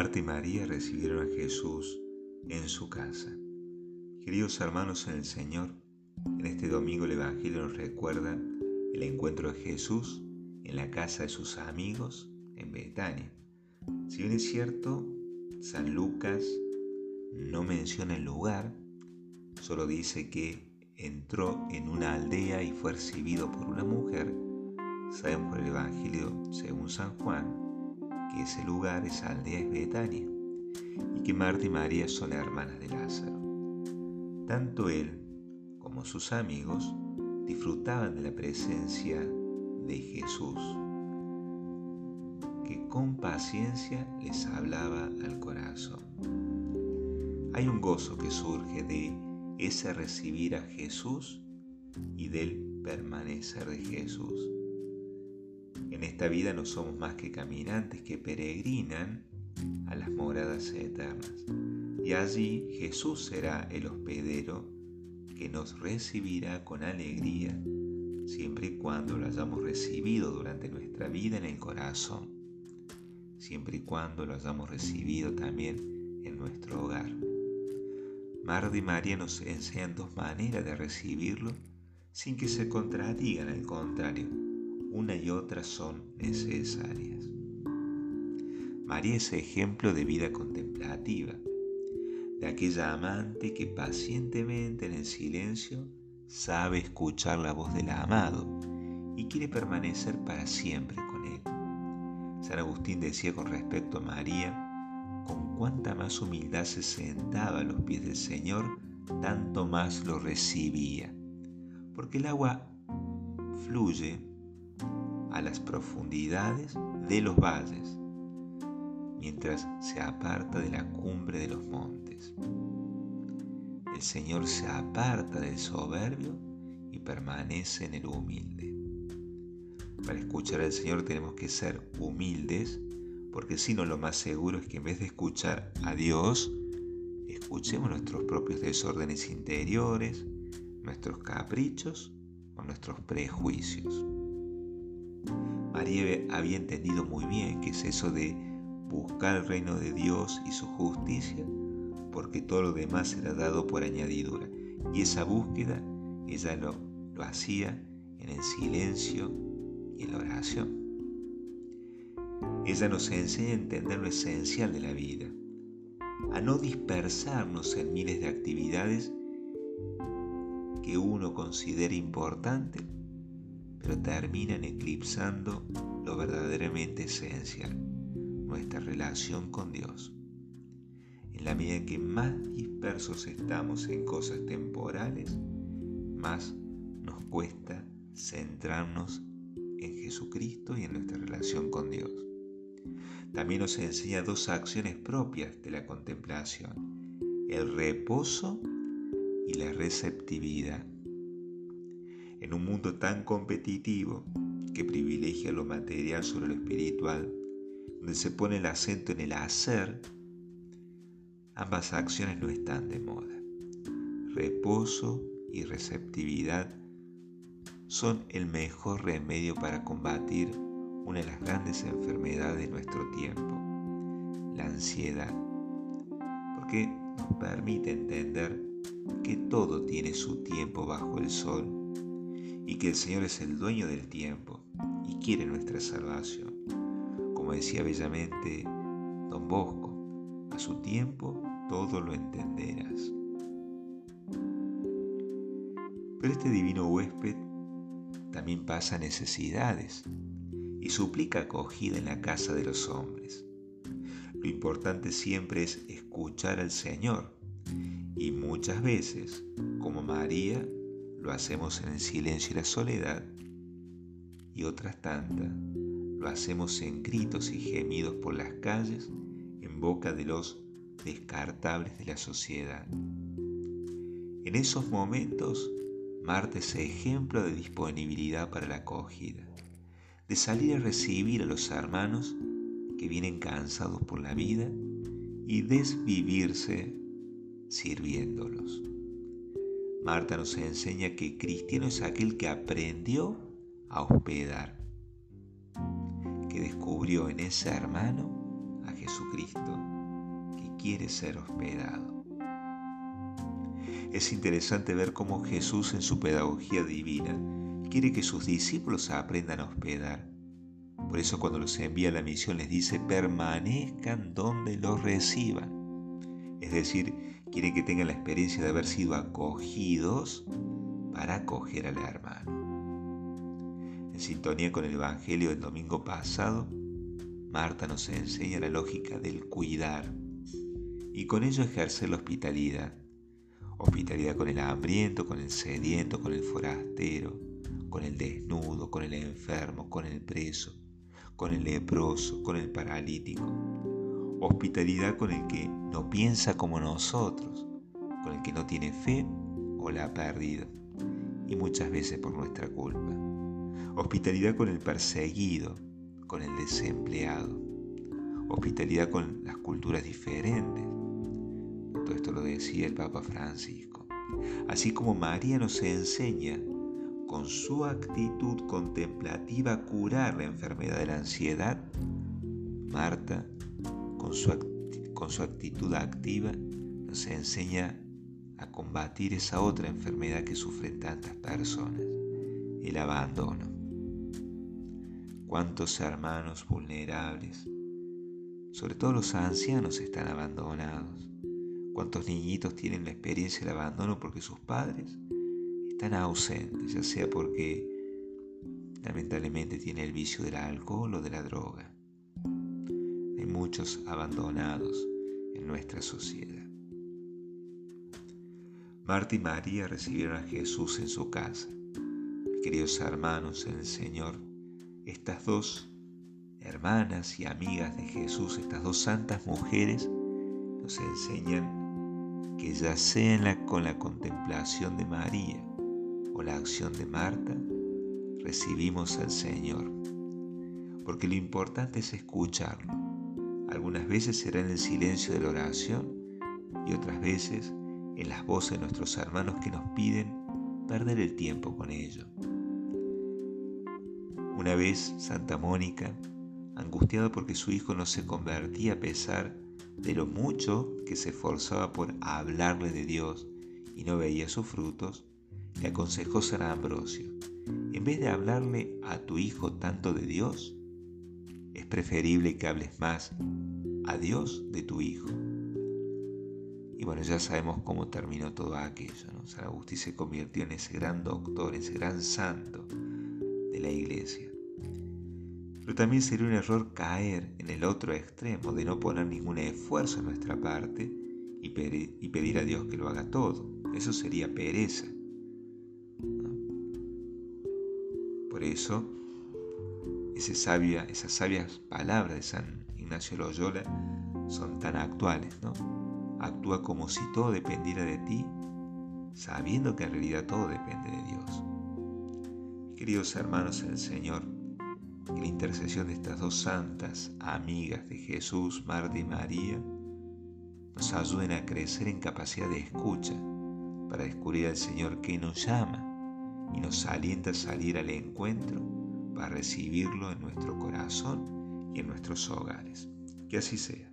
Marta y María recibieron a Jesús en su casa. Queridos hermanos en el Señor, en este domingo el Evangelio nos recuerda el encuentro de Jesús en la casa de sus amigos en Betania. Si bien es cierto, San Lucas no menciona el lugar, solo dice que entró en una aldea y fue recibido por una mujer, sabemos por el Evangelio según San Juan que ese lugar, esa aldea es Betania, y que Marta y María son hermanas de Lázaro. Tanto él como sus amigos disfrutaban de la presencia de Jesús, que con paciencia les hablaba al corazón. Hay un gozo que surge de ese recibir a Jesús y del permanecer de Jesús. En esta vida no somos más que caminantes que peregrinan a las moradas eternas. Y allí Jesús será el hospedero que nos recibirá con alegría siempre y cuando lo hayamos recibido durante nuestra vida en el corazón, siempre y cuando lo hayamos recibido también en nuestro hogar. Marta y María nos enseñan dos maneras de recibirlo sin que se contradigan, al contrario una y otra son necesarias. María es ejemplo de vida contemplativa, de aquella amante que pacientemente en el silencio sabe escuchar la voz del amado y quiere permanecer para siempre con él. San Agustín decía con respecto a María, con cuánta más humildad se sentaba a los pies del Señor, tanto más lo recibía, porque el agua fluye a las profundidades de los valles, mientras se aparta de la cumbre de los montes. El Señor se aparta del soberbio y permanece en el humilde. Para escuchar al Señor tenemos que ser humildes, porque si no lo más seguro es que en vez de escuchar a Dios, escuchemos nuestros propios desórdenes interiores, nuestros caprichos o nuestros prejuicios. María había entendido muy bien qué es eso de buscar el reino de Dios y su justicia, porque todo lo demás era dado por añadidura. Y esa búsqueda ella lo, lo hacía en el silencio y en la oración. Ella nos enseña a entender lo esencial de la vida, a no dispersarnos en miles de actividades que uno considera importante pero terminan eclipsando lo verdaderamente esencial, nuestra relación con Dios. En la medida que más dispersos estamos en cosas temporales, más nos cuesta centrarnos en Jesucristo y en nuestra relación con Dios. También nos enseña dos acciones propias de la contemplación, el reposo y la receptividad. En un mundo tan competitivo que privilegia lo material sobre lo espiritual, donde se pone el acento en el hacer, ambas acciones no están de moda. Reposo y receptividad son el mejor remedio para combatir una de las grandes enfermedades de nuestro tiempo, la ansiedad, porque nos permite entender que todo tiene su tiempo bajo el sol y que el Señor es el dueño del tiempo y quiere nuestra salvación. Como decía bellamente don Bosco, a su tiempo todo lo entenderás. Pero este divino huésped también pasa necesidades y suplica acogida en la casa de los hombres. Lo importante siempre es escuchar al Señor y muchas veces, como María, lo hacemos en el silencio y la soledad, y otras tantas lo hacemos en gritos y gemidos por las calles en boca de los descartables de la sociedad. En esos momentos, Marta es ejemplo de disponibilidad para la acogida, de salir a recibir a los hermanos que vienen cansados por la vida y desvivirse sirviéndolos. Marta nos enseña que cristiano es aquel que aprendió a hospedar, que descubrió en ese hermano a. Jesucristo que quiere ser hospedado. Es interesante ver cómo Jesús en su pedagogía divina quiere que sus discípulos aprendan a hospedar. Por eso cuando los envía a la misión les dice permanezcan donde los reciban. Es decir, quiere que tengan la experiencia de haber sido acogidos para acoger al hermano. En sintonía con el Evangelio del domingo pasado, Marta nos enseña la lógica del cuidar y con ello ejercer la hospitalidad. Hospitalidad con el hambriento, con el sediento, con el forastero, con el desnudo, con el enfermo, con el preso, con el leproso, con el paralítico. Hospitalidad con el que no piensa como nosotros, con el que no tiene fe o la ha perdido, y muchas veces por nuestra culpa. Hospitalidad con el perseguido, con el desempleado, hospitalidad con las culturas diferentes. Todo esto lo decía el Papa Francisco. Así como María nos enseña con su actitud contemplativa a curar la enfermedad de la ansiedad, Marta, con su, con su actitud activa, nos enseña a combatir esa otra enfermedad que sufren tantas personas, el abandono cuántos hermanos vulnerables, sobre todo los ancianos, están abandonados. Cuántos niñitos tienen la experiencia del abandono porque sus padres están ausentes, ya sea porque lamentablemente tiene el vicio del alcohol o de la droga. Muchos abandonados en nuestra sociedad. Marta y María recibieron a Jesús en su casa. Queridos hermanos en el Señor, estas dos hermanas y amigas de Jesús, estas dos santas mujeres, nos enseñan que ya sea con la contemplación de María o la acción de Marta, recibimos al Señor. Porque lo importante es escucharlo. Algunas veces será en el silencio de la oración y otras veces en las voces de nuestros hermanos que nos piden perder el tiempo con ellos. Una vez Santa Mónica, angustiada porque su hijo no se convertía a pesar de lo mucho que se esforzaba por hablarle de Dios y no veía sus frutos, le aconsejó San Ambrosio, en vez de hablarle a tu hijo tanto de Dios, preferible que hables más a Dios de tu hijo. Y bueno, ya sabemos cómo terminó todo aquello. San Agustín se convirtió en ese gran doctor, ese gran santo de la iglesia. Pero también sería un error caer en el otro extremo de no poner ningún esfuerzo en nuestra parte y, pedir a Dios que lo haga todo. Eso sería pereza. Por eso, ese sabia, esas sabias palabras de San Ignacio Loyola son tan actuales. ¿no? Actúa como si todo dependiera de ti, sabiendo que en realidad todo depende de Dios. Queridos hermanos en el Señor, que la intercesión de estas dos santas amigas de Jesús, Marta y María, nos ayuden a crecer en capacidad de escucha para descubrir al Señor que nos llama y nos alienta a salir al encuentro para recibirlo en nuestro corazón y en nuestros hogares. Que así sea.